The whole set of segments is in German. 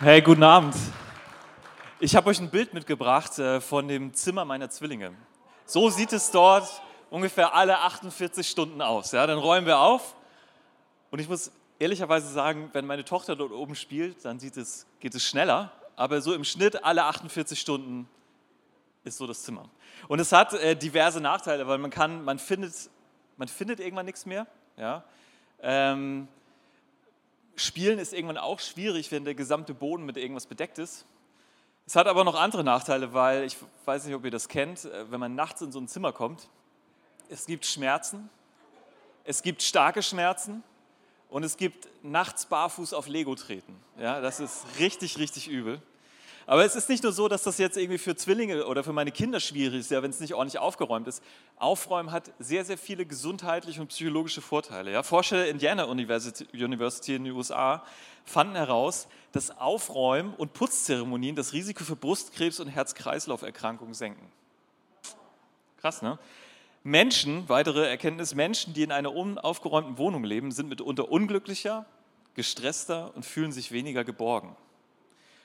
Hey, guten Abend. Ich habe euch ein Bild mitgebracht äh, von dem Zimmer meiner Zwillinge. So sieht es dort ungefähr alle 48 Stunden aus. Ja, dann räumen wir auf und ich muss ehrlicherweise sagen, wenn meine Tochter dort oben spielt, dann es, geht es schneller. Aber so im Schnitt alle 48 Stunden ist so das Zimmer. Und es hat äh, diverse Nachteile, weil man kann, man findet, man findet irgendwann nichts mehr. Ja. Ähm, Spielen ist irgendwann auch schwierig, wenn der gesamte Boden mit irgendwas bedeckt ist. Es hat aber noch andere Nachteile, weil ich weiß nicht, ob ihr das kennt, äh, wenn man nachts in so ein Zimmer kommt, es gibt Schmerzen, es gibt starke Schmerzen und es gibt nachts barfuß auf Lego treten. Ja, das ist richtig, richtig übel. Aber es ist nicht nur so, dass das jetzt irgendwie für Zwillinge oder für meine Kinder schwierig ist, ja, wenn es nicht ordentlich aufgeräumt ist. Aufräumen hat sehr, sehr viele gesundheitliche und psychologische Vorteile. Ja. Forscher der Indiana University, University in den USA fanden heraus, dass Aufräumen und Putzzeremonien das Risiko für Brustkrebs und Herz-Kreislauf-Erkrankungen senken. Krass, ne? Menschen, weitere Erkenntnis, Menschen, die in einer unaufgeräumten Wohnung leben, sind mitunter unglücklicher, gestresster und fühlen sich weniger geborgen.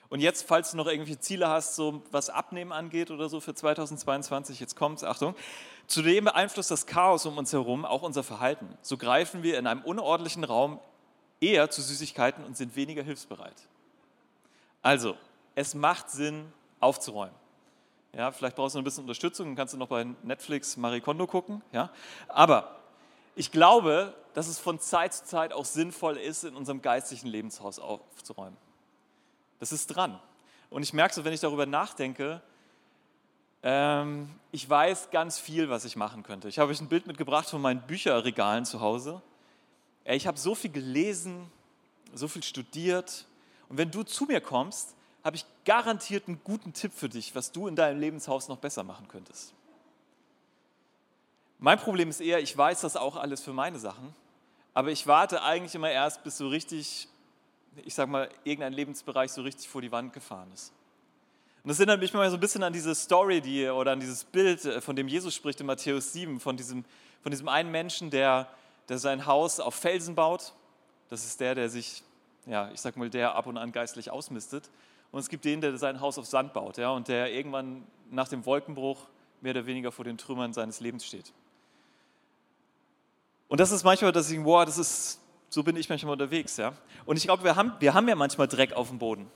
Und jetzt, falls du noch irgendwelche Ziele hast, so was Abnehmen angeht oder so für 2022, jetzt kommt's, Achtung. Zudem beeinflusst das Chaos um uns herum auch unser Verhalten. So greifen wir in einem unordentlichen Raum eher zu Süßigkeiten und sind weniger hilfsbereit. Also, es macht Sinn, aufzuräumen. Ja, vielleicht brauchst du noch ein bisschen Unterstützung, dann kannst du noch bei Netflix Marie Kondo gucken. Ja? Aber ich glaube, dass es von Zeit zu Zeit auch sinnvoll ist, in unserem geistlichen Lebenshaus aufzuräumen. Das ist dran. Und ich merke so, wenn ich darüber nachdenke, ähm, ich weiß ganz viel, was ich machen könnte. Ich habe euch ein Bild mitgebracht von meinen Bücherregalen zu Hause. Ich habe so viel gelesen, so viel studiert. Und wenn du zu mir kommst, habe ich garantiert einen guten Tipp für dich, was du in deinem Lebenshaus noch besser machen könntest. Mein Problem ist eher, ich weiß das auch alles für meine Sachen, aber ich warte eigentlich immer erst, bis so richtig ich sag mal, irgendein Lebensbereich so richtig vor die Wand gefahren ist. Und das erinnert mich mal so ein bisschen an diese Story, die, oder an dieses Bild, äh, von dem Jesus spricht in Matthäus 7, von diesem, von diesem einen Menschen, der, der sein Haus auf Felsen baut. Das ist der, der sich, ja, ich sag mal, der ab und an geistlich ausmistet. Und es gibt den, der sein Haus auf Sand baut, ja, und der irgendwann nach dem Wolkenbruch mehr oder weniger vor den Trümmern seines Lebens steht. Und das ist manchmal, dass ich, wow, das ist, so bin ich manchmal unterwegs. Ja? Und ich glaube, wir haben, wir haben ja manchmal Dreck auf dem Boden.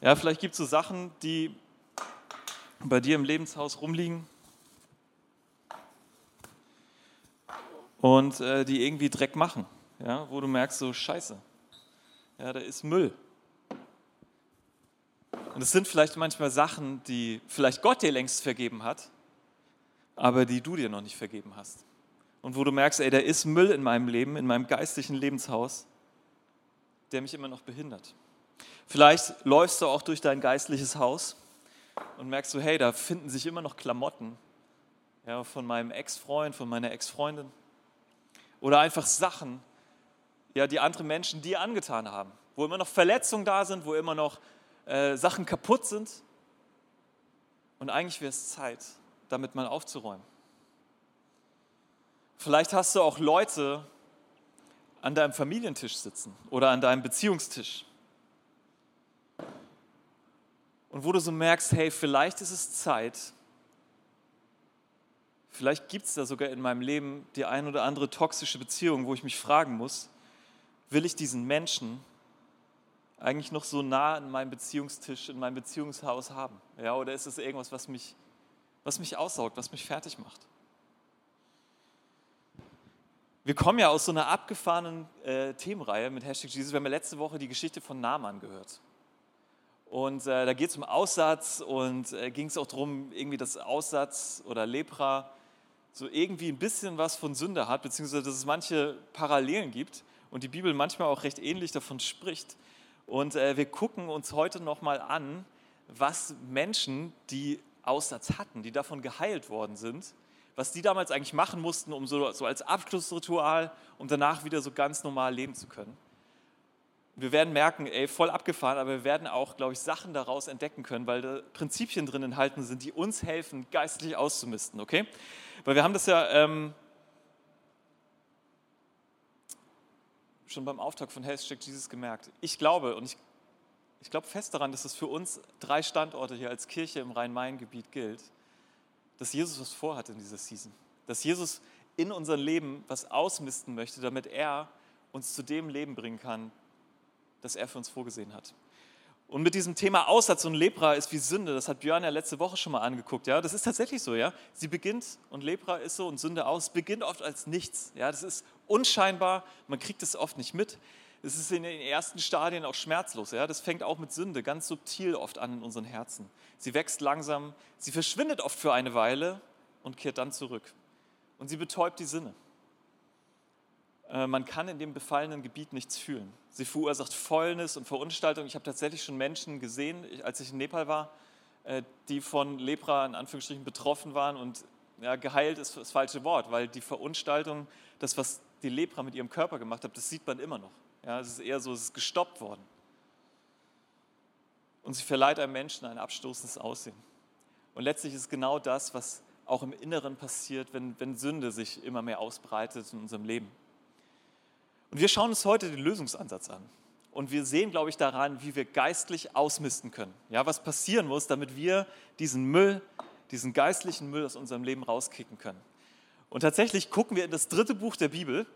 Ja, vielleicht gibt es so Sachen, die bei dir im Lebenshaus rumliegen und äh, die irgendwie Dreck machen, ja? wo du merkst, so scheiße, ja, da ist Müll. Und es sind vielleicht manchmal Sachen, die vielleicht Gott dir längst vergeben hat, aber die du dir noch nicht vergeben hast und wo du merkst, ey, da ist Müll in meinem Leben, in meinem geistlichen Lebenshaus, der mich immer noch behindert. Vielleicht läufst du auch durch dein geistliches Haus und merkst du, hey, da finden sich immer noch Klamotten ja, von meinem Ex-Freund, von meiner Ex-Freundin oder einfach Sachen, ja, die andere Menschen dir angetan haben, wo immer noch Verletzungen da sind, wo immer noch äh, Sachen kaputt sind. Und eigentlich wäre es Zeit, damit mal aufzuräumen. Vielleicht hast du auch Leute an deinem Familientisch sitzen oder an deinem Beziehungstisch. Und wo du so merkst, hey, vielleicht ist es Zeit, vielleicht gibt es da sogar in meinem Leben die ein oder andere toxische Beziehung, wo ich mich fragen muss, will ich diesen Menschen eigentlich noch so nah an meinem Beziehungstisch, in meinem Beziehungshaus haben? Ja, oder ist es irgendwas, was mich, was mich aussaugt, was mich fertig macht? Wir kommen ja aus so einer abgefahrenen äh, Themenreihe mit Hashtag Jesus. Wir haben ja letzte Woche die Geschichte von Naaman gehört. Und äh, da geht es um Aussatz und äh, ging es auch darum, irgendwie, dass Aussatz oder Lepra so irgendwie ein bisschen was von Sünde hat, beziehungsweise dass es manche Parallelen gibt und die Bibel manchmal auch recht ähnlich davon spricht. Und äh, wir gucken uns heute nochmal an, was Menschen, die Aussatz hatten, die davon geheilt worden sind, was die damals eigentlich machen mussten, um so, so als Abschlussritual, um danach wieder so ganz normal leben zu können. Wir werden merken, ey, voll abgefahren, aber wir werden auch, glaube ich, Sachen daraus entdecken können, weil da Prinzipien drin enthalten sind, die uns helfen, geistlich auszumisten, okay? Weil wir haben das ja ähm, schon beim Auftakt von Hashtag Jesus gemerkt. Ich glaube und ich, ich glaube fest daran, dass es für uns drei Standorte hier als Kirche im Rhein-Main-Gebiet gilt, dass Jesus was vorhat in dieser Season. Dass Jesus in unser Leben was ausmisten möchte, damit er uns zu dem Leben bringen kann, das er für uns vorgesehen hat. Und mit diesem Thema Aussatz und Lepra ist wie Sünde, das hat Björn ja letzte Woche schon mal angeguckt, ja, das ist tatsächlich so, ja. Sie beginnt und Lepra ist so und Sünde aus, beginnt oft als nichts, ja, das ist unscheinbar, man kriegt es oft nicht mit. Es ist in den ersten Stadien auch schmerzlos, ja, das fängt auch mit Sünde ganz subtil oft an in unseren Herzen. Sie wächst langsam, sie verschwindet oft für eine Weile und kehrt dann zurück. Und sie betäubt die Sinne. Äh, man kann in dem befallenen Gebiet nichts fühlen. Sie verursacht Fäulnis und Verunstaltung. Ich habe tatsächlich schon Menschen gesehen, als ich in Nepal war, äh, die von Lepra in Anführungsstrichen betroffen waren und ja, geheilt ist das falsche Wort, weil die Verunstaltung, das, was die Lepra mit ihrem Körper gemacht hat, das sieht man immer noch. Ja, es ist eher so, es ist gestoppt worden. Und sie verleiht einem Menschen ein abstoßendes Aussehen. Und letztlich ist genau das, was auch im Inneren passiert, wenn, wenn Sünde sich immer mehr ausbreitet in unserem Leben. Und wir schauen uns heute den Lösungsansatz an. Und wir sehen, glaube ich, daran, wie wir geistlich ausmisten können. Ja, was passieren muss, damit wir diesen Müll, diesen geistlichen Müll aus unserem Leben rauskicken können. Und tatsächlich gucken wir in das dritte Buch der Bibel.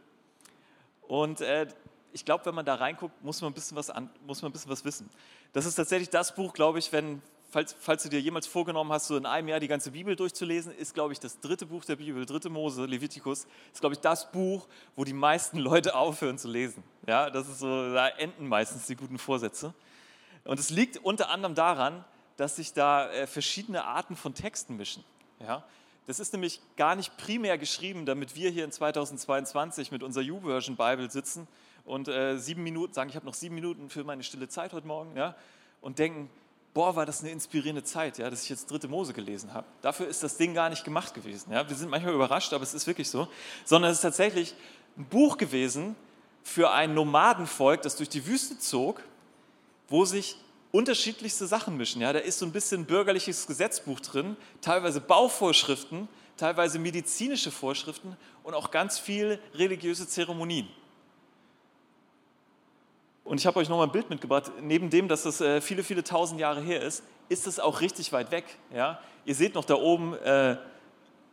Und äh, ich glaube, wenn man da reinguckt, muss man, ein bisschen was an, muss man ein bisschen was wissen. Das ist tatsächlich das Buch, glaube ich, wenn, falls, falls du dir jemals vorgenommen hast, so in einem Jahr die ganze Bibel durchzulesen, ist, glaube ich, das dritte Buch der Bibel, dritte Mose, Levitikus, ist, glaube ich, das Buch, wo die meisten Leute aufhören zu lesen. Ja, das ist so, da enden meistens die guten Vorsätze. Und es liegt unter anderem daran, dass sich da äh, verschiedene Arten von Texten mischen. Ja, das ist nämlich gar nicht primär geschrieben, damit wir hier in 2022 mit unserer U-Version Bible sitzen und äh, sieben Minuten sagen, ich habe noch sieben Minuten für meine stille Zeit heute Morgen, ja, und denken, boah, war das eine inspirierende Zeit, ja, dass ich jetzt dritte Mose gelesen habe. Dafür ist das Ding gar nicht gemacht gewesen. Ja. Wir sind manchmal überrascht, aber es ist wirklich so. Sondern es ist tatsächlich ein Buch gewesen für ein Nomadenvolk, das durch die Wüste zog, wo sich unterschiedlichste Sachen mischen. Ja. Da ist so ein bisschen bürgerliches Gesetzbuch drin, teilweise Bauvorschriften, teilweise medizinische Vorschriften und auch ganz viel religiöse Zeremonien. Und ich habe euch nochmal ein Bild mitgebracht. Neben dem, dass das äh, viele, viele tausend Jahre her ist, ist es auch richtig weit weg. Ja? Ihr seht noch da oben, äh,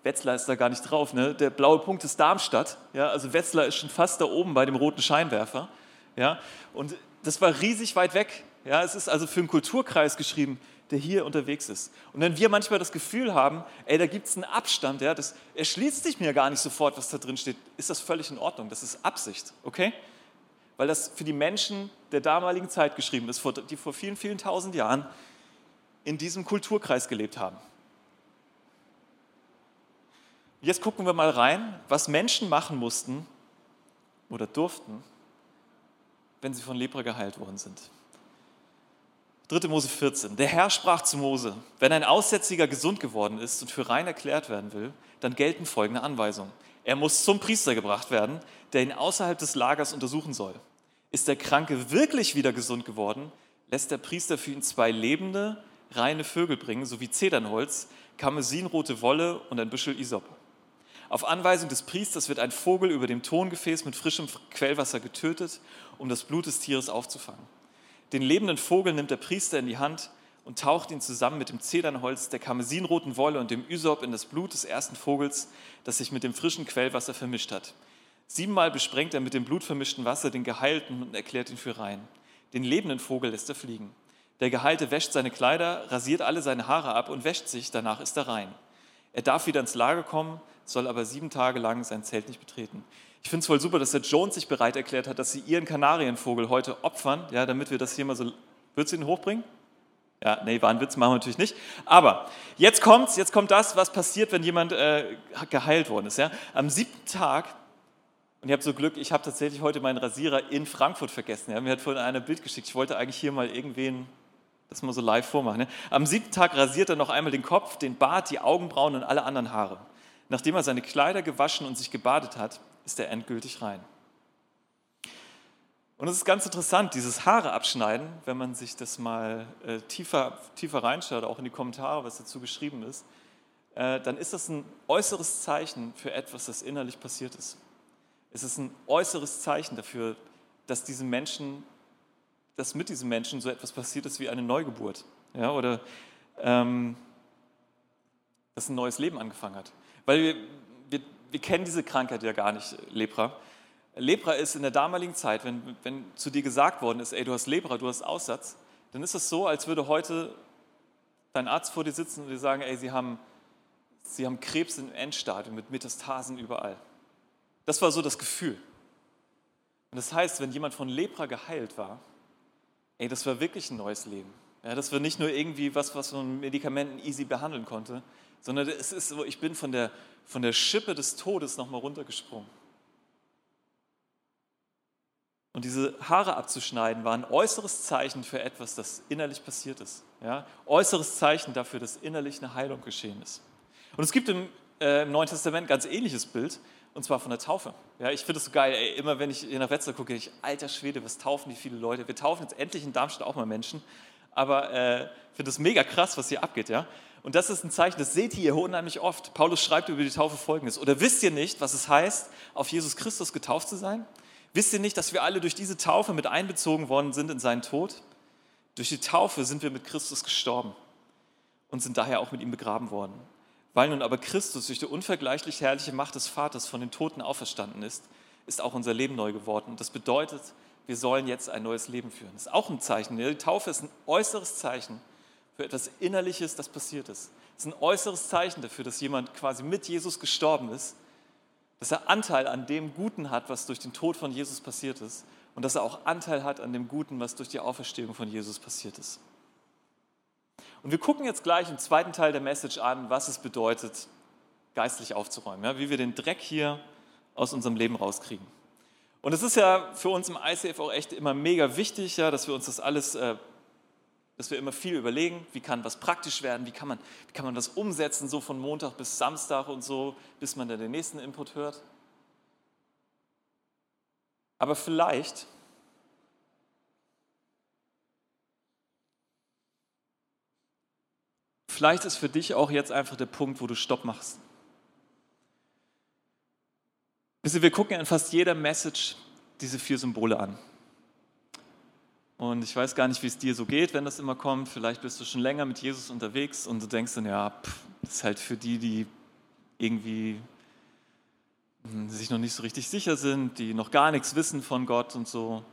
Wetzlar ist da gar nicht drauf. Ne? Der blaue Punkt ist Darmstadt. Ja? Also Wetzlar ist schon fast da oben bei dem roten Scheinwerfer. Ja? Und das war riesig weit weg. Ja? Es ist also für einen Kulturkreis geschrieben, der hier unterwegs ist. Und wenn wir manchmal das Gefühl haben, ey, da gibt es einen Abstand, ja, das erschließt sich mir gar nicht sofort, was da drin steht, ist das völlig in Ordnung. Das ist Absicht, okay? Weil das für die Menschen der damaligen Zeit geschrieben ist, die vor vielen, vielen tausend Jahren in diesem Kulturkreis gelebt haben. Jetzt gucken wir mal rein, was Menschen machen mussten oder durften, wenn sie von Lepra geheilt worden sind. 3. Mose 14. Der Herr sprach zu Mose, wenn ein Aussätziger gesund geworden ist und für rein erklärt werden will, dann gelten folgende Anweisungen. Er muss zum Priester gebracht werden, der ihn außerhalb des Lagers untersuchen soll. Ist der Kranke wirklich wieder gesund geworden, lässt der Priester für ihn zwei lebende, reine Vögel bringen, sowie Zedernholz, karmesinrote Wolle und ein Büschel Isop. Auf Anweisung des Priesters wird ein Vogel über dem Tongefäß mit frischem Quellwasser getötet, um das Blut des Tieres aufzufangen. Den lebenden Vogel nimmt der Priester in die Hand und taucht ihn zusammen mit dem Zedernholz, der karmesinroten Wolle und dem Ysop in das Blut des ersten Vogels, das sich mit dem frischen Quellwasser vermischt hat. Siebenmal besprengt er mit dem blutvermischten Wasser den Geheilten und erklärt ihn für rein. Den lebenden Vogel lässt er fliegen. Der Geheilte wäscht seine Kleider, rasiert alle seine Haare ab und wäscht sich, danach ist er rein. Er darf wieder ins Lager kommen, soll aber sieben Tage lang sein Zelt nicht betreten. Ich finde es voll super, dass der Jones sich bereit erklärt hat, dass sie ihren Kanarienvogel heute opfern, ja, damit wir das hier mal so. Würdest du ihn hochbringen? Ja, nee, war ein Witz, machen wir natürlich nicht. Aber jetzt kommt's, jetzt kommt das, was passiert, wenn jemand äh, geheilt worden ist. Ja? Am siebten Tag, und ihr habt so Glück, ich habe tatsächlich heute meinen Rasierer in Frankfurt vergessen. Ja? Mir hat vorhin einer ein Bild geschickt. Ich wollte eigentlich hier mal irgendwen das mal so live vormachen. Ne? Am siebten Tag rasiert er noch einmal den Kopf, den Bart, die Augenbrauen und alle anderen Haare. Nachdem er seine Kleider gewaschen und sich gebadet hat, ist er endgültig rein. Und es ist ganz interessant, dieses Haare abschneiden, wenn man sich das mal äh, tiefer, tiefer reinschaut, auch in die Kommentare, was dazu geschrieben ist, äh, dann ist das ein äußeres Zeichen für etwas, das innerlich passiert ist. Es ist ein äußeres Zeichen dafür, dass diese Menschen dass mit diesem Menschen so etwas passiert ist wie eine Neugeburt. Ja, oder ähm, dass ein neues Leben angefangen hat. Weil wir, wir, wir kennen diese Krankheit ja gar nicht, Lepra. Lepra ist in der damaligen Zeit, wenn, wenn zu dir gesagt worden ist, ey, du hast Lepra, du hast Aussatz, dann ist es so, als würde heute dein Arzt vor dir sitzen und dir sagen, ey, sie haben, sie haben Krebs im Endstadium mit Metastasen überall. Das war so das Gefühl. Und das heißt, wenn jemand von Lepra geheilt war, ey, das war wirklich ein neues Leben. Ja, das war nicht nur irgendwie was, was man mit Medikamenten easy behandeln konnte, sondern es ist so, ich bin von der, von der Schippe des Todes nochmal runtergesprungen. Und diese Haare abzuschneiden war ein äußeres Zeichen für etwas, das innerlich passiert ist. Ja? Äußeres Zeichen dafür, dass innerlich eine Heilung geschehen ist. Und es gibt im, äh, im Neuen Testament ein ganz ähnliches Bild, und zwar von der Taufe. Ja, ich finde es so geil, ey, immer wenn ich hier nach Wetzlar gucke, ich, alter Schwede, was taufen die viele Leute. Wir taufen jetzt endlich in Darmstadt auch mal Menschen, aber äh, finde es mega krass, was hier abgeht. Ja? Und das ist ein Zeichen, das seht ihr hier unheimlich oft. Paulus schreibt über die Taufe folgendes. Oder wisst ihr nicht, was es heißt, auf Jesus Christus getauft zu sein? Wisst ihr nicht, dass wir alle durch diese Taufe mit einbezogen worden sind in seinen Tod? Durch die Taufe sind wir mit Christus gestorben und sind daher auch mit ihm begraben worden. Weil nun aber Christus durch die unvergleichlich herrliche Macht des Vaters von den Toten auferstanden ist, ist auch unser Leben neu geworden. Und das bedeutet, wir sollen jetzt ein neues Leben führen. Das ist auch ein Zeichen. Die Taufe ist ein äußeres Zeichen für etwas Innerliches, das passiert ist. Es ist ein äußeres Zeichen dafür, dass jemand quasi mit Jesus gestorben ist dass er Anteil an dem Guten hat, was durch den Tod von Jesus passiert ist und dass er auch Anteil hat an dem Guten, was durch die Auferstehung von Jesus passiert ist. Und wir gucken jetzt gleich im zweiten Teil der Message an, was es bedeutet, geistlich aufzuräumen, ja, wie wir den Dreck hier aus unserem Leben rauskriegen. Und es ist ja für uns im ICF auch echt immer mega wichtig, ja, dass wir uns das alles äh, dass wir immer viel überlegen, wie kann was praktisch werden, wie kann man, wie kann man das umsetzen, so von Montag bis Samstag und so, bis man dann den nächsten Input hört. Aber vielleicht Vielleicht ist für dich auch jetzt einfach der Punkt, wo du Stopp machst. Wir gucken in fast jeder Message diese vier Symbole an. Und ich weiß gar nicht, wie es dir so geht, wenn das immer kommt. Vielleicht bist du schon länger mit Jesus unterwegs und du denkst dann, ja, pff, das ist halt für die, die irgendwie hm, sich noch nicht so richtig sicher sind, die noch gar nichts wissen von Gott und so.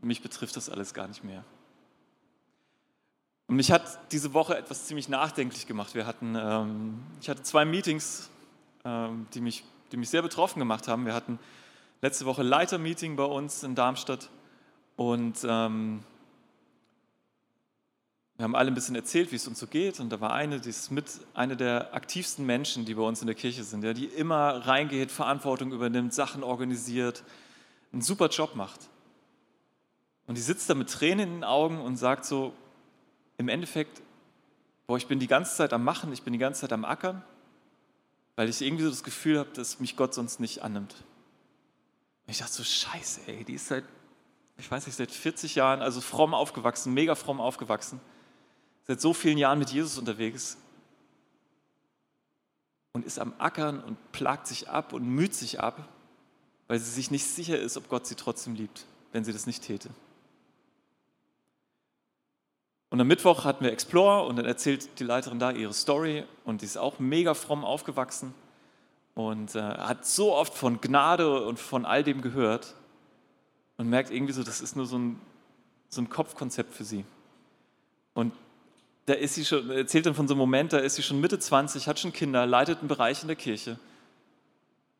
Mich betrifft das alles gar nicht mehr. Und mich hat diese Woche etwas ziemlich nachdenklich gemacht. Wir hatten, ähm, ich hatte zwei Meetings, ähm, die, mich, die mich sehr betroffen gemacht haben. Wir hatten letzte Woche Leitermeeting bei uns in Darmstadt und ähm, wir haben alle ein bisschen erzählt, wie es uns so geht. Und da war eine, die ist mit einer der aktivsten Menschen, die bei uns in der Kirche sind, ja, die immer reingeht, Verantwortung übernimmt, Sachen organisiert, einen super Job macht. Und die sitzt da mit Tränen in den Augen und sagt so, im Endeffekt, boah, ich bin die ganze Zeit am Machen, ich bin die ganze Zeit am Ackern, weil ich irgendwie so das Gefühl habe, dass mich Gott sonst nicht annimmt. Und ich dachte so, scheiße, ey, die ist seit ich weiß nicht, seit 40 Jahren, also fromm aufgewachsen, mega fromm aufgewachsen, seit so vielen Jahren mit Jesus unterwegs und ist am Ackern und plagt sich ab und müht sich ab, weil sie sich nicht sicher ist, ob Gott sie trotzdem liebt, wenn sie das nicht täte. Und am Mittwoch hatten wir Explore und dann erzählt die Leiterin da ihre Story und die ist auch mega fromm aufgewachsen und äh, hat so oft von Gnade und von all dem gehört und merkt irgendwie so, das ist nur so ein, so ein Kopfkonzept für sie. Und da ist sie schon, erzählt dann von so einem Moment, da ist sie schon Mitte 20, hat schon Kinder, leitet einen Bereich in der Kirche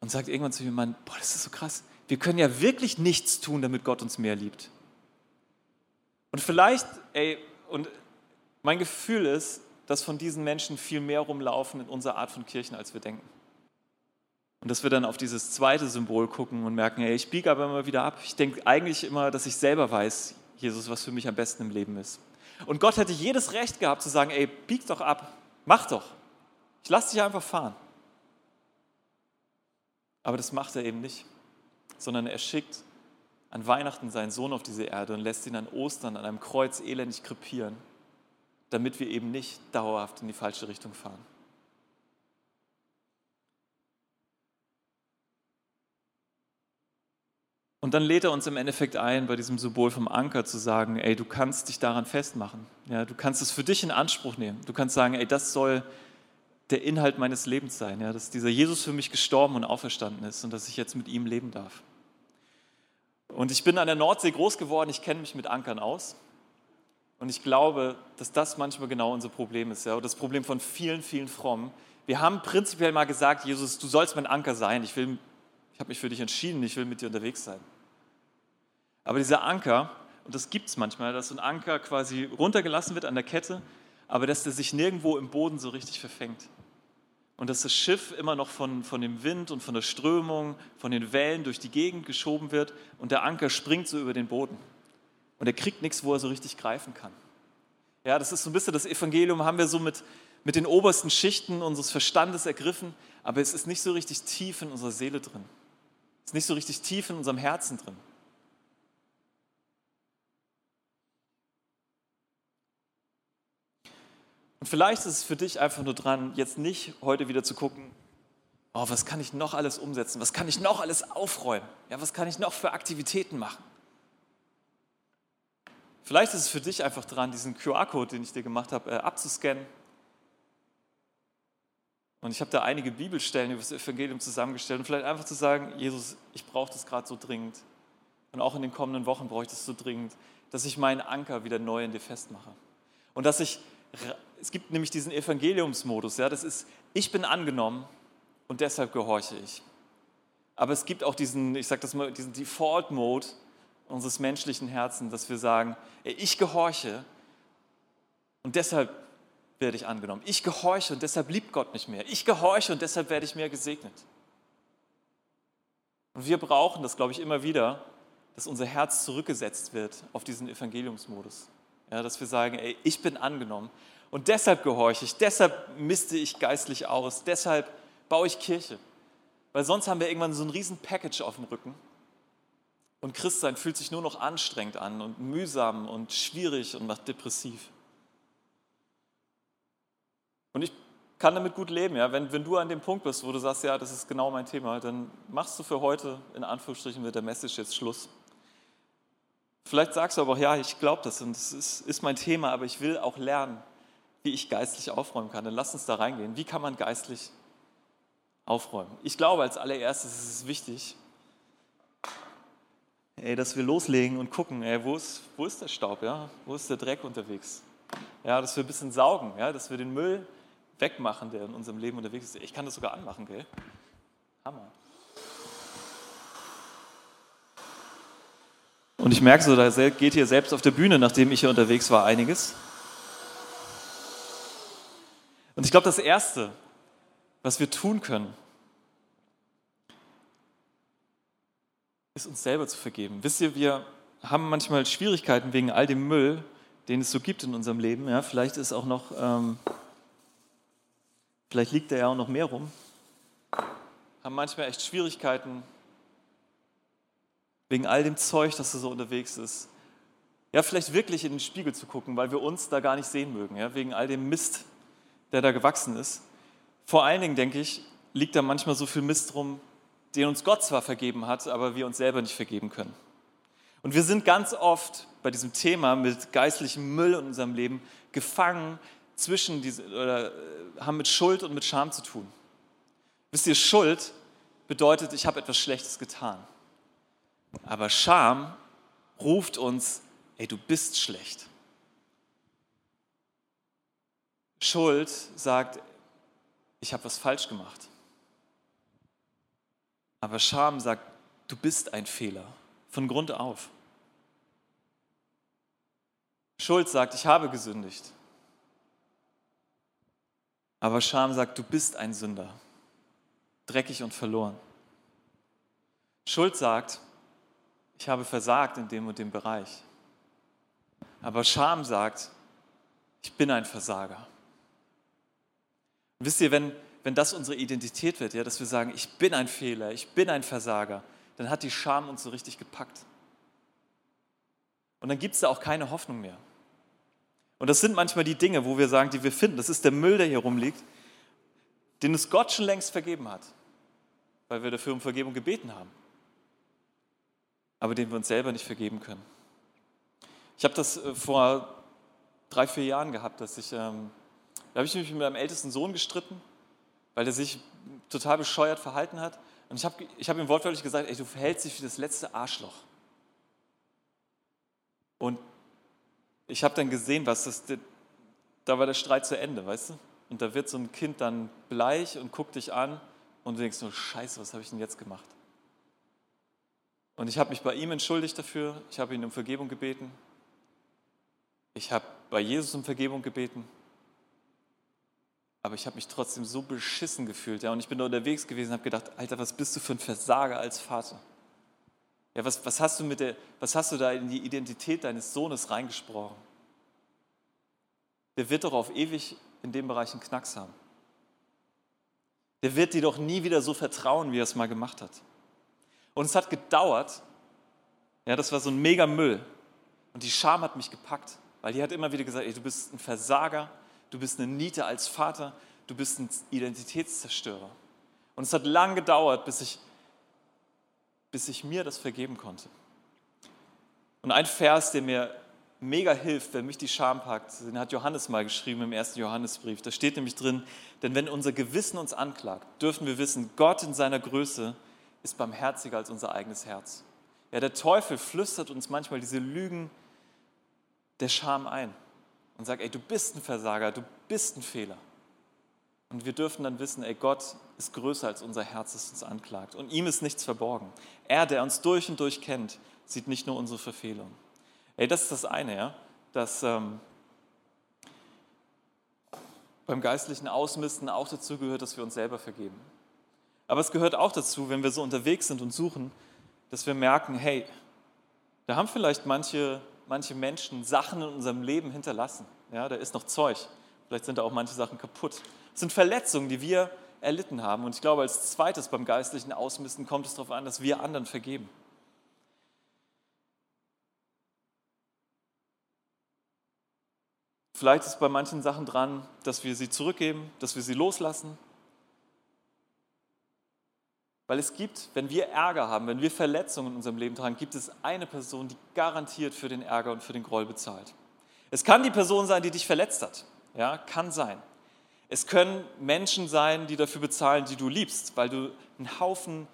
und sagt irgendwann zu ihrem Mann, boah, das ist so krass, wir können ja wirklich nichts tun, damit Gott uns mehr liebt. Und vielleicht, ey, und mein Gefühl ist, dass von diesen Menschen viel mehr rumlaufen in unserer Art von Kirchen, als wir denken. Und dass wir dann auf dieses zweite Symbol gucken und merken, ey, ich biege aber immer wieder ab. Ich denke eigentlich immer, dass ich selber weiß, Jesus, was für mich am besten im Leben ist. Und Gott hätte jedes Recht gehabt zu sagen, ey, bieg doch ab, mach doch. Ich lasse dich einfach fahren. Aber das macht er eben nicht, sondern er schickt an Weihnachten seinen Sohn auf diese Erde und lässt ihn an Ostern an einem Kreuz elendig krepieren, damit wir eben nicht dauerhaft in die falsche Richtung fahren. Und dann lädt er uns im Endeffekt ein, bei diesem Symbol vom Anker zu sagen, ey, du kannst dich daran festmachen. Ja, du kannst es für dich in Anspruch nehmen. Du kannst sagen, ey, das soll der Inhalt meines Lebens sein, ja, dass dieser Jesus für mich gestorben und auferstanden ist und dass ich jetzt mit ihm leben darf. Und ich bin an der Nordsee groß geworden, ich kenne mich mit Ankern aus. Und ich glaube, dass das manchmal genau unser Problem ist, ja, das Problem von vielen, vielen Frommen. Wir haben prinzipiell mal gesagt, Jesus, du sollst mein Anker sein. Ich will ich habe mich für dich entschieden, ich will mit dir unterwegs sein. Aber dieser Anker, und das gibt es manchmal, dass so ein Anker quasi runtergelassen wird an der Kette, aber dass der sich nirgendwo im Boden so richtig verfängt. Und dass das Schiff immer noch von, von dem Wind und von der Strömung, von den Wellen durch die Gegend geschoben wird und der Anker springt so über den Boden. Und er kriegt nichts, wo er so richtig greifen kann. Ja, das ist so ein bisschen das Evangelium, haben wir so mit, mit den obersten Schichten unseres Verstandes ergriffen, aber es ist nicht so richtig tief in unserer Seele drin. Ist nicht so richtig tief in unserem Herzen drin. Und vielleicht ist es für dich einfach nur dran, jetzt nicht heute wieder zu gucken, oh, was kann ich noch alles umsetzen? Was kann ich noch alles aufräumen? Ja, was kann ich noch für Aktivitäten machen? Vielleicht ist es für dich einfach dran, diesen QR-Code, den ich dir gemacht habe, äh, abzuscannen und ich habe da einige Bibelstellen über das Evangelium zusammengestellt und vielleicht einfach zu sagen, Jesus, ich brauche das gerade so dringend. Und auch in den kommenden Wochen brauche ich das so dringend, dass ich meinen Anker wieder neu in dir festmache. Und dass ich, es gibt nämlich diesen Evangeliumsmodus, ja, das ist, ich bin angenommen und deshalb gehorche ich. Aber es gibt auch diesen, ich sage das mal, diesen Default-Mode unseres menschlichen Herzens, dass wir sagen, ich gehorche und deshalb werde ich angenommen. Ich gehorche und deshalb liebt Gott mich mehr. Ich gehorche und deshalb werde ich mehr gesegnet. Und wir brauchen das, glaube ich, immer wieder, dass unser Herz zurückgesetzt wird auf diesen Evangeliumsmodus. Ja, dass wir sagen, ey, ich bin angenommen und deshalb gehorche ich, deshalb misste ich geistlich aus, deshalb baue ich Kirche. Weil sonst haben wir irgendwann so ein riesen Package auf dem Rücken und Christsein fühlt sich nur noch anstrengend an und mühsam und schwierig und macht depressiv. Und ich kann damit gut leben. Ja? Wenn, wenn du an dem Punkt bist, wo du sagst, ja, das ist genau mein Thema, dann machst du für heute in Anführungsstrichen mit der Message jetzt Schluss. Vielleicht sagst du aber auch, ja, ich glaube das und es ist, ist mein Thema, aber ich will auch lernen, wie ich geistlich aufräumen kann. Dann lass uns da reingehen. Wie kann man geistlich aufräumen? Ich glaube, als allererstes ist es wichtig, ey, dass wir loslegen und gucken, ey, wo, ist, wo ist der Staub, ja? wo ist der Dreck unterwegs? Ja, dass wir ein bisschen saugen, ja? dass wir den Müll wegmachen, der in unserem Leben unterwegs ist. Ich kann das sogar anmachen, gell? Hammer. Und ich merke so, da geht hier selbst auf der Bühne, nachdem ich hier unterwegs war, einiges. Und ich glaube, das Erste, was wir tun können, ist uns selber zu vergeben. Wisst ihr, wir haben manchmal Schwierigkeiten wegen all dem Müll, den es so gibt in unserem Leben. Ja, vielleicht ist auch noch ähm, Vielleicht liegt da ja auch noch mehr rum. Haben manchmal echt Schwierigkeiten wegen all dem Zeug, das so unterwegs ist. Ja, vielleicht wirklich in den Spiegel zu gucken, weil wir uns da gar nicht sehen mögen, ja, wegen all dem Mist, der da gewachsen ist. Vor allen Dingen, denke ich, liegt da manchmal so viel Mist rum, den uns Gott zwar vergeben hat, aber wir uns selber nicht vergeben können. Und wir sind ganz oft bei diesem Thema mit geistlichem Müll in unserem Leben gefangen zwischen diese, oder äh, haben mit Schuld und mit Scham zu tun. Wisst ihr, Schuld bedeutet, ich habe etwas Schlechtes getan. Aber Scham ruft uns, ey, du bist schlecht. Schuld sagt, ich habe was falsch gemacht. Aber Scham sagt, du bist ein Fehler, von Grund auf. Schuld sagt, ich habe gesündigt. Aber Scham sagt, du bist ein Sünder, dreckig und verloren. Schuld sagt, ich habe versagt in dem und dem Bereich. Aber Scham sagt, ich bin ein Versager. Wisst ihr, wenn, wenn das unsere Identität wird, ja, dass wir sagen, ich bin ein Fehler, ich bin ein Versager, dann hat die Scham uns so richtig gepackt. Und dann gibt es da auch keine Hoffnung mehr. Und das sind manchmal die Dinge, wo wir sagen, die wir finden. Das ist der Müll, der hier rumliegt, den es Gott schon längst vergeben hat, weil wir dafür um Vergebung gebeten haben. aber den wir uns selber nicht vergeben können. Ich habe das äh, vor drei, vier Jahren gehabt, dass ich, ähm, da habe ich mich mit meinem ältesten Sohn gestritten, weil er sich total bescheuert verhalten hat. Und ich habe ich hab ihm wortwörtlich gesagt, ey, du verhältst dich wie das letzte Arschloch. Und ich habe dann gesehen, was das, da war der Streit zu Ende, weißt du? Und da wird so ein Kind dann bleich und guckt dich an und du denkst so, scheiße, was habe ich denn jetzt gemacht? Und ich habe mich bei ihm entschuldigt dafür, ich habe ihn um Vergebung gebeten, ich habe bei Jesus um Vergebung gebeten, aber ich habe mich trotzdem so beschissen gefühlt. Ja? Und ich bin da unterwegs gewesen und habe gedacht, Alter, was bist du für ein Versager als Vater? Ja, was, was, hast du mit der, was hast du da in die Identität deines Sohnes reingesprochen? Der wird doch auf ewig in dem Bereich einen Knacks haben. Der wird dir doch nie wieder so vertrauen, wie er es mal gemacht hat. Und es hat gedauert, ja, das war so ein mega Müll. Und die Scham hat mich gepackt, weil die hat immer wieder gesagt, ey, du bist ein Versager, du bist eine Niete als Vater, du bist ein Identitätszerstörer. Und es hat lang gedauert, bis ich, bis ich mir das vergeben konnte. Und ein Vers, der mir mega hilft, wenn mich die Scham packt, den hat Johannes mal geschrieben im ersten Johannesbrief. Da steht nämlich drin, denn wenn unser Gewissen uns anklagt, dürfen wir wissen, Gott in seiner Größe ist barmherziger als unser eigenes Herz. Ja, der Teufel flüstert uns manchmal diese Lügen der Scham ein und sagt, ey, du bist ein Versager, du bist ein Fehler. Und wir dürfen dann wissen, ey, Gott ist größer als unser Herz, das uns anklagt. Und ihm ist nichts verborgen. Er, der uns durch und durch kennt, sieht nicht nur unsere Verfehlung. Ey, das ist das eine, ja, dass ähm, beim geistlichen Ausmisten auch dazu gehört, dass wir uns selber vergeben. Aber es gehört auch dazu, wenn wir so unterwegs sind und suchen, dass wir merken, hey, da haben vielleicht manche, manche Menschen Sachen in unserem Leben hinterlassen. Ja, da ist noch Zeug. Vielleicht sind da auch manche Sachen kaputt. Es sind Verletzungen, die wir erlitten haben. Und ich glaube, als zweites beim geistlichen Ausmisten kommt es darauf an, dass wir anderen vergeben. Vielleicht ist bei manchen Sachen dran, dass wir sie zurückgeben, dass wir sie loslassen, weil es gibt, wenn wir Ärger haben, wenn wir Verletzungen in unserem Leben tragen, gibt es eine Person, die garantiert für den Ärger und für den Groll bezahlt. Es kann die Person sein, die dich verletzt hat. Ja, kann sein. Es können Menschen sein, die dafür bezahlen, die du liebst, weil du einen Haufen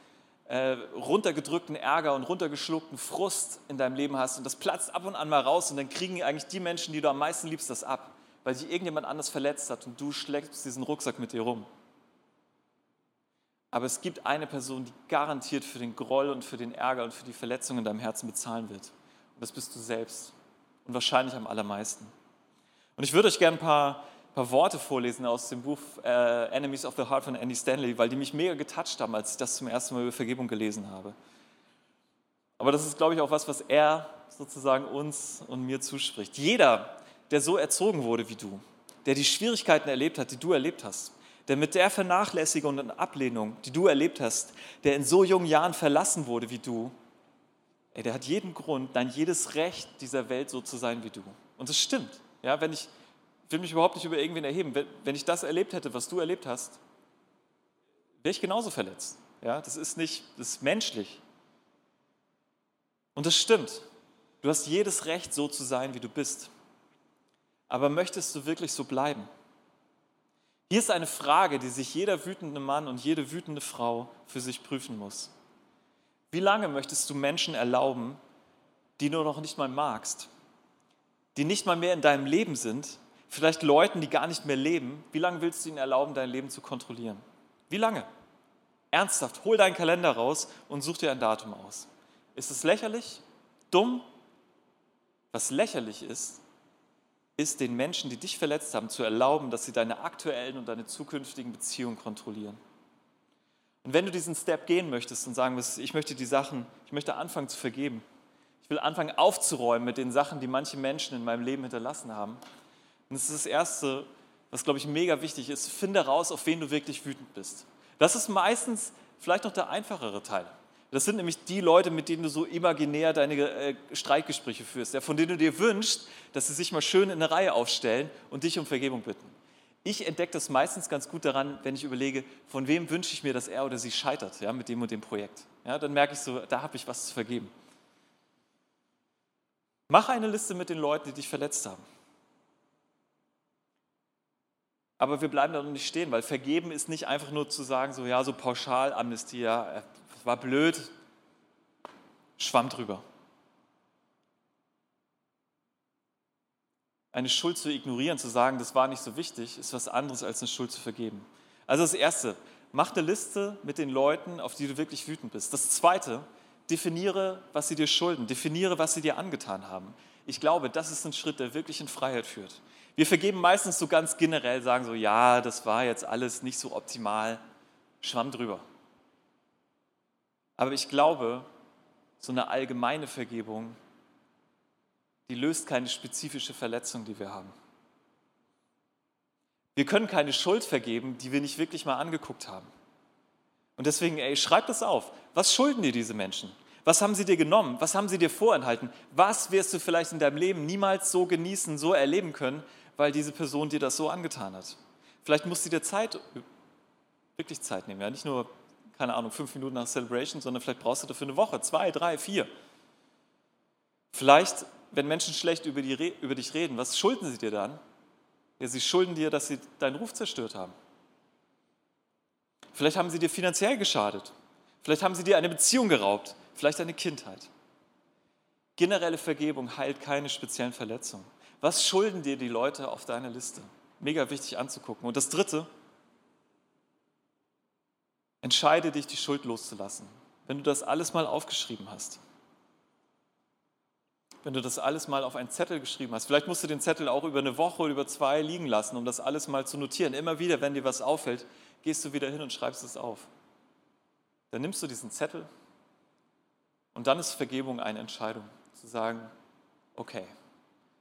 äh, runtergedrückten Ärger und runtergeschluckten Frust in deinem Leben hast und das platzt ab und an mal raus und dann kriegen eigentlich die Menschen, die du am meisten liebst, das ab, weil sich irgendjemand anders verletzt hat und du schleppst diesen Rucksack mit dir rum. Aber es gibt eine Person, die garantiert für den Groll und für den Ärger und für die Verletzungen in deinem Herzen bezahlen wird. Und das bist du selbst. Und wahrscheinlich am allermeisten. Und ich würde euch gerne ein paar, paar Worte vorlesen aus dem Buch äh, Enemies of the Heart von Andy Stanley, weil die mich mega getoucht haben, als ich das zum ersten Mal über Vergebung gelesen habe. Aber das ist, glaube ich, auch was, was er sozusagen uns und mir zuspricht. Jeder, der so erzogen wurde wie du, der die Schwierigkeiten erlebt hat, die du erlebt hast, der mit der Vernachlässigung und Ablehnung, die du erlebt hast, der in so jungen Jahren verlassen wurde wie du, ey, der hat jeden Grund, nein, jedes Recht dieser Welt so zu sein wie du. Und das stimmt. Ja, wenn ich, will mich überhaupt nicht über irgendwen erheben. Wenn, ich das erlebt hätte, was du erlebt hast, wäre ich genauso verletzt. Ja, das ist nicht, das ist menschlich. Und das stimmt. Du hast jedes Recht, so zu sein, wie du bist. Aber möchtest du wirklich so bleiben? Hier ist eine Frage, die sich jeder wütende Mann und jede wütende Frau für sich prüfen muss. Wie lange möchtest du Menschen erlauben, die du noch nicht mal magst, die nicht mal mehr in deinem Leben sind, vielleicht Leuten, die gar nicht mehr leben, wie lange willst du ihnen erlauben, dein Leben zu kontrollieren? Wie lange? Ernsthaft, hol deinen Kalender raus und such dir ein Datum aus. Ist es lächerlich? Dumm? Was lächerlich ist, ist, den Menschen, die dich verletzt haben, zu erlauben, dass sie deine aktuellen und deine zukünftigen Beziehungen kontrollieren. Und wenn du diesen Step gehen möchtest und sagen wirst, ich möchte die Sachen, ich möchte anfangen zu vergeben, ich will anfangen aufzuräumen mit den Sachen, die manche Menschen in meinem Leben hinterlassen haben, das ist das Erste, was, glaube ich, mega wichtig ist, finde raus, auf wen du wirklich wütend bist. Das ist meistens vielleicht noch der einfachere Teil. Das sind nämlich die Leute, mit denen du so imaginär deine äh, Streitgespräche führst, von denen du dir wünschst, dass sie sich mal schön in eine Reihe aufstellen und dich um Vergebung bitten. Ich entdecke das meistens ganz gut daran, wenn ich überlege, von wem wünsche ich mir, dass er oder sie scheitert ja, mit dem und dem Projekt. Ja, dann merke ich so, da habe ich was zu vergeben. Mach eine Liste mit den Leuten, die dich verletzt haben. Aber wir bleiben da noch nicht stehen, weil vergeben ist nicht einfach nur zu sagen, so ja, so pauschal Amnestie, ja, war blöd, schwamm drüber. Eine Schuld zu ignorieren, zu sagen, das war nicht so wichtig, ist was anderes als eine Schuld zu vergeben. Also das Erste, mach eine Liste mit den Leuten, auf die du wirklich wütend bist. Das Zweite, definiere, was sie dir schulden, definiere, was sie dir angetan haben. Ich glaube, das ist ein Schritt, der wirklich in Freiheit führt. Wir vergeben meistens so ganz generell, sagen so, ja, das war jetzt alles nicht so optimal, schwamm drüber. Aber ich glaube, so eine allgemeine Vergebung, die löst keine spezifische Verletzung, die wir haben. Wir können keine Schuld vergeben, die wir nicht wirklich mal angeguckt haben. Und deswegen, ey, schreib das auf. Was schulden dir diese Menschen? Was haben sie dir genommen? Was haben sie dir vorenthalten? Was wirst du vielleicht in deinem Leben niemals so genießen, so erleben können, weil diese Person dir das so angetan hat? Vielleicht musst du dir Zeit, wirklich Zeit nehmen. Ja? Nicht nur, keine Ahnung, fünf Minuten nach Celebration, sondern vielleicht brauchst du dafür eine Woche, zwei, drei, vier. Vielleicht, wenn Menschen schlecht über, die, über dich reden, was schulden sie dir dann? Ja, sie schulden dir, dass sie deinen Ruf zerstört haben. Vielleicht haben sie dir finanziell geschadet. Vielleicht haben sie dir eine Beziehung geraubt. Vielleicht eine Kindheit. Generelle Vergebung heilt keine speziellen Verletzungen. Was schulden dir die Leute auf deiner Liste? Mega wichtig anzugucken. Und das Dritte, entscheide dich, die Schuld loszulassen. Wenn du das alles mal aufgeschrieben hast, wenn du das alles mal auf einen Zettel geschrieben hast. Vielleicht musst du den Zettel auch über eine Woche oder über zwei liegen lassen, um das alles mal zu notieren. Immer wieder, wenn dir was auffällt, gehst du wieder hin und schreibst es auf. Dann nimmst du diesen Zettel und dann ist Vergebung eine Entscheidung. Zu sagen, okay,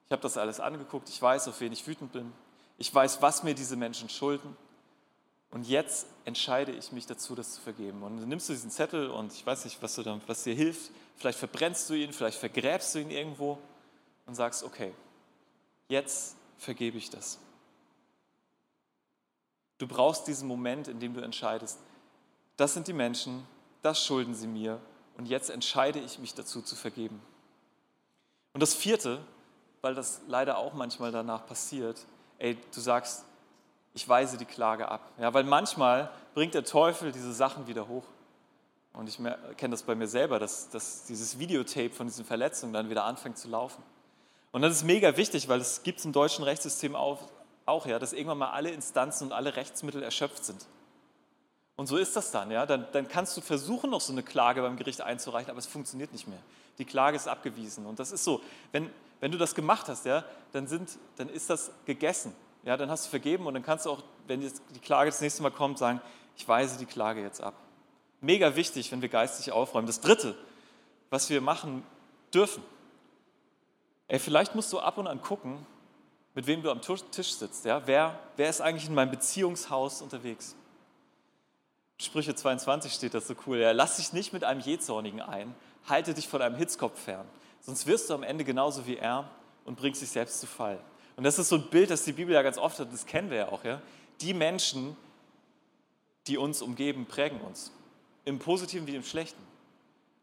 ich habe das alles angeguckt, ich weiß, auf wen ich wütend bin, ich weiß, was mir diese Menschen schulden und jetzt entscheide ich mich dazu, das zu vergeben. Und dann nimmst du diesen Zettel und ich weiß nicht, was, du dann, was dir hilft. Vielleicht verbrennst du ihn, vielleicht vergräbst du ihn irgendwo und sagst, okay, jetzt vergebe ich das. Du brauchst diesen Moment, in dem du entscheidest, das sind die Menschen, das schulden sie mir und jetzt entscheide ich mich dazu zu vergeben. Und das vierte, weil das leider auch manchmal danach passiert, ey, du sagst, ich weise die Klage ab. Ja, weil manchmal bringt der Teufel diese Sachen wieder hoch. Und ich kenne das bei mir selber, dass, dass dieses Videotape von diesen Verletzungen dann wieder anfängt zu laufen. Und das ist mega wichtig, weil es gibt im deutschen Rechtssystem auch, auch, ja, dass irgendwann mal alle Instanzen und alle Rechtsmittel erschöpft sind. Und so ist das dann, ja. Dann, dann kannst du versuchen, noch so eine Klage beim Gericht einzureichen, aber es funktioniert nicht mehr. Die Klage ist abgewiesen. Und das ist so, wenn, wenn du das gemacht hast, ja, dann, sind, dann ist das gegessen ja, dann hast du vergeben und dann kannst du auch, wenn die Klage das nächste Mal kommt, sagen, ich weise die Klage jetzt ab. Mega wichtig, wenn wir geistig aufräumen. Das Dritte, was wir machen dürfen, ey, vielleicht musst du ab und an gucken, mit wem du am Tisch sitzt. Ja? Wer, wer ist eigentlich in meinem Beziehungshaus unterwegs? Sprüche 22 steht das so cool. Ja? Lass dich nicht mit einem Jähzornigen ein, halte dich von einem Hitzkopf fern, sonst wirst du am Ende genauso wie er und bringst dich selbst zu Fall. Und das ist so ein Bild, das die Bibel ja ganz oft hat, das kennen wir ja auch. Ja? Die Menschen, die uns umgeben, prägen uns. Im Positiven wie im Schlechten.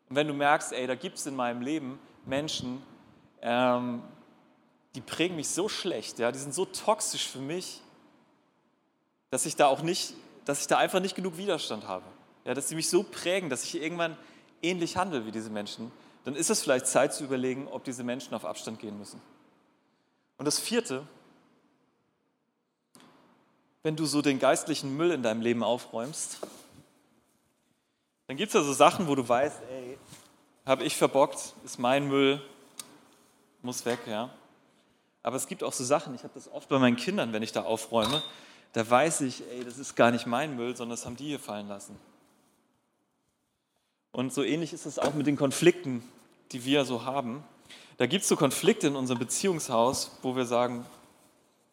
Und wenn du merkst, ey, da gibt es in meinem Leben Menschen, ähm, die prägen mich so schlecht, ja, die sind so toxisch für mich, dass ich da auch nicht, dass ich da einfach nicht genug Widerstand habe. Ja, dass sie mich so prägen, dass ich irgendwann ähnlich handle wie diese Menschen, dann ist es vielleicht Zeit zu überlegen, ob diese Menschen auf Abstand gehen müssen. Und das vierte, wenn du so den geistlichen Müll in deinem Leben aufräumst, dann gibt es ja so Sachen, wo du weißt, ey, habe ich verbockt, ist mein Müll, muss weg, ja. Aber es gibt auch so Sachen, ich habe das oft bei meinen Kindern, wenn ich da aufräume, da weiß ich, ey, das ist gar nicht mein Müll, sondern das haben die hier fallen lassen. Und so ähnlich ist es auch mit den Konflikten, die wir so haben. Da gibt es so Konflikte in unserem Beziehungshaus, wo wir sagen,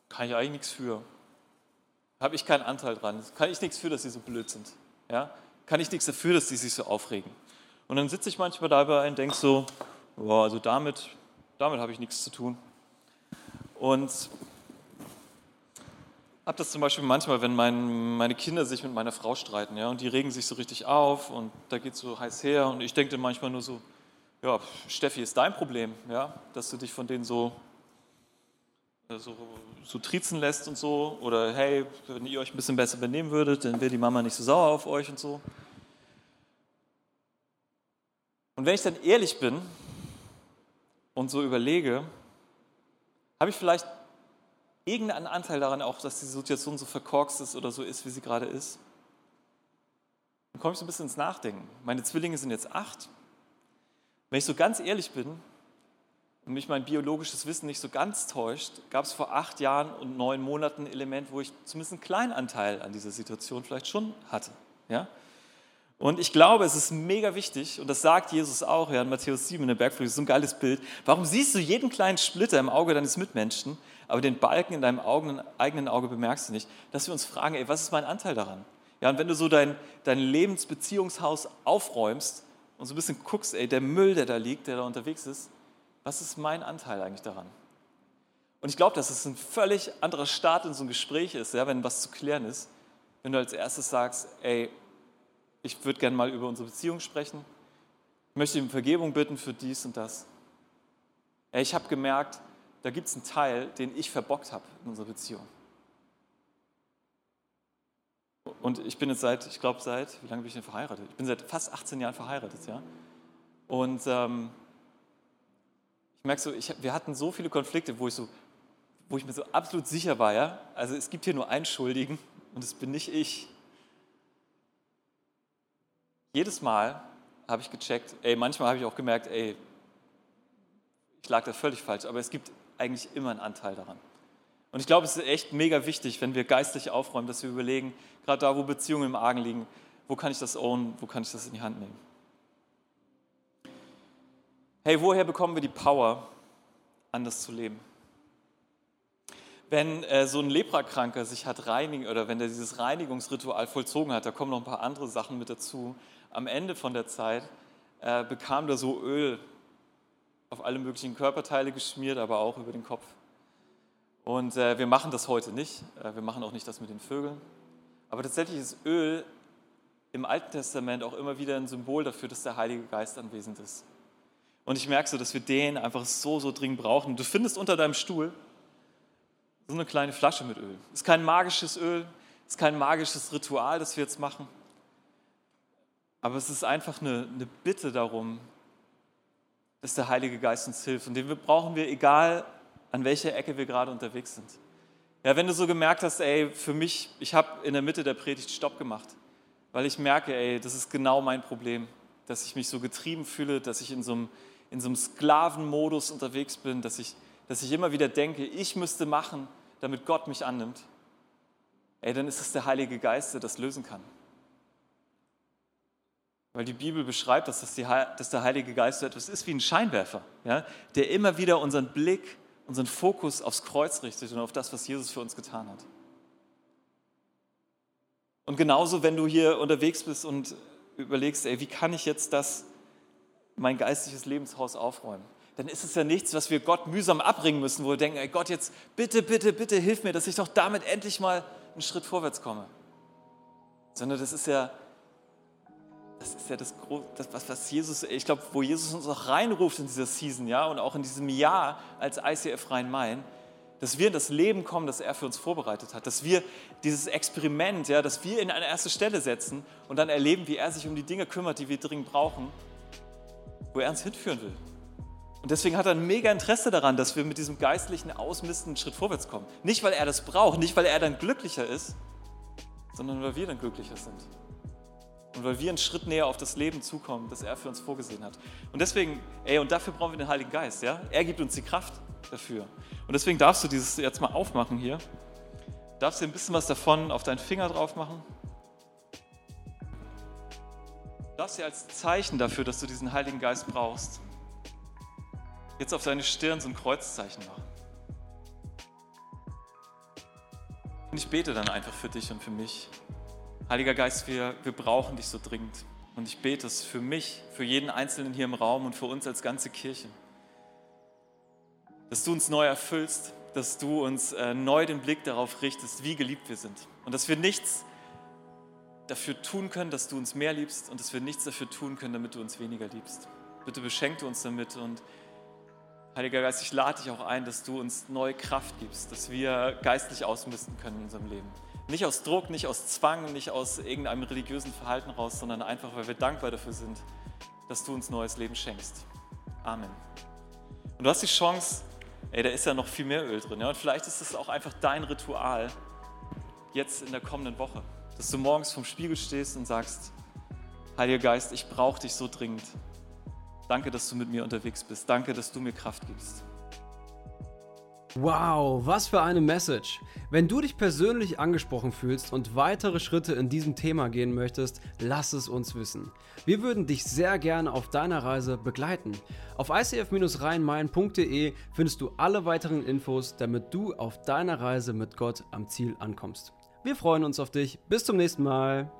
kann ich eigentlich nichts für. Habe ich keinen Anteil dran. Kann ich nichts für, dass sie so blöd sind. Ja? Kann ich nichts dafür, dass sie sich so aufregen. Und dann sitze ich manchmal dabei und denke so, oh, also damit, damit habe ich nichts zu tun. Und habe das zum Beispiel manchmal, wenn mein, meine Kinder sich mit meiner Frau streiten, ja, und die regen sich so richtig auf und da geht es so heiß her und ich denke manchmal nur so, ja, Steffi, ist dein Problem, ja, dass du dich von denen so, äh, so, so trizen lässt und so. Oder hey, wenn ihr euch ein bisschen besser benehmen würdet, dann wäre die Mama nicht so sauer auf euch und so. Und wenn ich dann ehrlich bin und so überlege, habe ich vielleicht irgendeinen Anteil daran auch, dass die Situation so verkorkst ist oder so ist, wie sie gerade ist. Dann komme ich so ein bisschen ins Nachdenken. Meine Zwillinge sind jetzt acht. Wenn ich so ganz ehrlich bin und mich mein biologisches Wissen nicht so ganz täuscht, gab es vor acht Jahren und neun Monaten ein Element, wo ich zumindest einen kleinen Anteil an dieser Situation vielleicht schon hatte. Ja? Und ich glaube, es ist mega wichtig, und das sagt Jesus auch ja, in Matthäus 7 in der Bergpredigt, so ein geiles Bild. Warum siehst du jeden kleinen Splitter im Auge deines Mitmenschen, aber den Balken in deinem eigenen Auge bemerkst du nicht? Dass wir uns fragen, ey, was ist mein Anteil daran? Ja, und wenn du so dein, dein Lebensbeziehungshaus aufräumst und so ein bisschen guckst, ey, der Müll, der da liegt, der da unterwegs ist, was ist mein Anteil eigentlich daran? Und ich glaube, dass es ein völlig anderer Start in so ein Gespräch ist, ja, wenn was zu klären ist, wenn du als erstes sagst, ey, ich würde gerne mal über unsere Beziehung sprechen. Ich möchte ihm Vergebung bitten für dies und das. Ich habe gemerkt, da gibt es einen Teil, den ich verbockt habe in unserer Beziehung. Und ich bin jetzt seit, ich glaube seit, wie lange bin ich denn verheiratet? Ich bin seit fast 18 Jahren verheiratet, ja. Und ähm, ich merke so, ich, wir hatten so viele Konflikte, wo ich, so, wo ich mir so absolut sicher war, ja. Also es gibt hier nur einen Schuldigen und es bin nicht ich. Jedes Mal habe ich gecheckt, ey, manchmal habe ich auch gemerkt, ey, ich lag da völlig falsch, aber es gibt eigentlich immer einen Anteil daran. Und ich glaube, es ist echt mega wichtig, wenn wir geistlich aufräumen, dass wir überlegen, gerade da, wo Beziehungen im Argen liegen, wo kann ich das own, wo kann ich das in die Hand nehmen. Hey, woher bekommen wir die Power, anders zu leben? Wenn äh, so ein Leprakranker sich hat reinigen oder wenn er dieses Reinigungsritual vollzogen hat, da kommen noch ein paar andere Sachen mit dazu, am Ende von der Zeit äh, bekam der so Öl auf alle möglichen Körperteile geschmiert, aber auch über den Kopf. Und äh, wir machen das heute nicht. Äh, wir machen auch nicht das mit den Vögeln. Aber tatsächlich ist Öl im Alten Testament auch immer wieder ein Symbol dafür, dass der Heilige Geist anwesend ist. Und ich merke so, dass wir den einfach so, so dringend brauchen. Du findest unter deinem Stuhl so eine kleine Flasche mit Öl. Ist kein magisches Öl, ist kein magisches Ritual, das wir jetzt machen. Aber es ist einfach eine, eine Bitte darum, dass der Heilige Geist uns hilft. Und den brauchen wir, egal an welcher Ecke wir gerade unterwegs sind. Ja, wenn du so gemerkt hast, ey, für mich, ich habe in der Mitte der Predigt Stopp gemacht, weil ich merke, ey, das ist genau mein Problem, dass ich mich so getrieben fühle, dass ich in so einem, in so einem Sklavenmodus unterwegs bin, dass ich, dass ich immer wieder denke, ich müsste machen, damit Gott mich annimmt. Ey, dann ist es der Heilige Geist, der das lösen kann. Weil die Bibel beschreibt, dass, das die, dass der Heilige Geist so etwas ist wie ein Scheinwerfer, ja, der immer wieder unseren Blick, unseren Fokus aufs Kreuz richtet und auf das, was Jesus für uns getan hat. Und genauso, wenn du hier unterwegs bist und überlegst, ey, wie kann ich jetzt das, mein geistliches Lebenshaus aufräumen? Dann ist es ja nichts, was wir Gott mühsam abbringen müssen, wo wir denken, ey Gott, jetzt bitte, bitte, bitte hilf mir, dass ich doch damit endlich mal einen Schritt vorwärts komme. Sondern das ist ja das ist ja das, das was Jesus, ich glaube, wo Jesus uns auch reinruft in dieser Season, ja, und auch in diesem Jahr als ICF Rhein-Main, dass wir in das Leben kommen, das er für uns vorbereitet hat, dass wir dieses Experiment, ja, dass wir ihn an erste Stelle setzen und dann erleben, wie er sich um die Dinge kümmert, die wir dringend brauchen, wo er uns hinführen will. Und deswegen hat er ein mega Interesse daran, dass wir mit diesem geistlichen Ausmisten einen Schritt vorwärts kommen. Nicht, weil er das braucht, nicht, weil er dann glücklicher ist, sondern weil wir dann glücklicher sind. Und weil wir einen Schritt näher auf das Leben zukommen, das er für uns vorgesehen hat. Und deswegen, ey, und dafür brauchen wir den Heiligen Geist, ja? Er gibt uns die Kraft dafür. Und deswegen darfst du dieses jetzt mal aufmachen hier. Darfst du ein bisschen was davon auf deinen Finger drauf machen? darfst dir als Zeichen dafür, dass du diesen Heiligen Geist brauchst, jetzt auf deine Stirn so ein Kreuzzeichen machen. Und ich bete dann einfach für dich und für mich. Heiliger Geist, wir, wir brauchen dich so dringend. Und ich bete es für mich, für jeden Einzelnen hier im Raum und für uns als ganze Kirche. Dass du uns neu erfüllst, dass du uns äh, neu den Blick darauf richtest, wie geliebt wir sind. Und dass wir nichts dafür tun können, dass du uns mehr liebst und dass wir nichts dafür tun können, damit du uns weniger liebst. Bitte beschenk du uns damit und Heiliger Geist, ich lade dich auch ein, dass du uns neue Kraft gibst, dass wir geistlich ausmisten können in unserem Leben. Nicht aus Druck, nicht aus Zwang, nicht aus irgendeinem religiösen Verhalten raus, sondern einfach, weil wir dankbar dafür sind, dass du uns neues Leben schenkst. Amen. Und du hast die Chance, ey, da ist ja noch viel mehr Öl drin. Ja? Und vielleicht ist es auch einfach dein Ritual jetzt in der kommenden Woche, dass du morgens vom Spiegel stehst und sagst, Heiliger Geist, ich brauche dich so dringend. Danke, dass du mit mir unterwegs bist. Danke, dass du mir Kraft gibst. Wow, was für eine Message. Wenn du dich persönlich angesprochen fühlst und weitere Schritte in diesem Thema gehen möchtest, lass es uns wissen. Wir würden dich sehr gerne auf deiner Reise begleiten. Auf icf-rheinmain.de findest du alle weiteren Infos, damit du auf deiner Reise mit Gott am Ziel ankommst. Wir freuen uns auf dich. Bis zum nächsten Mal.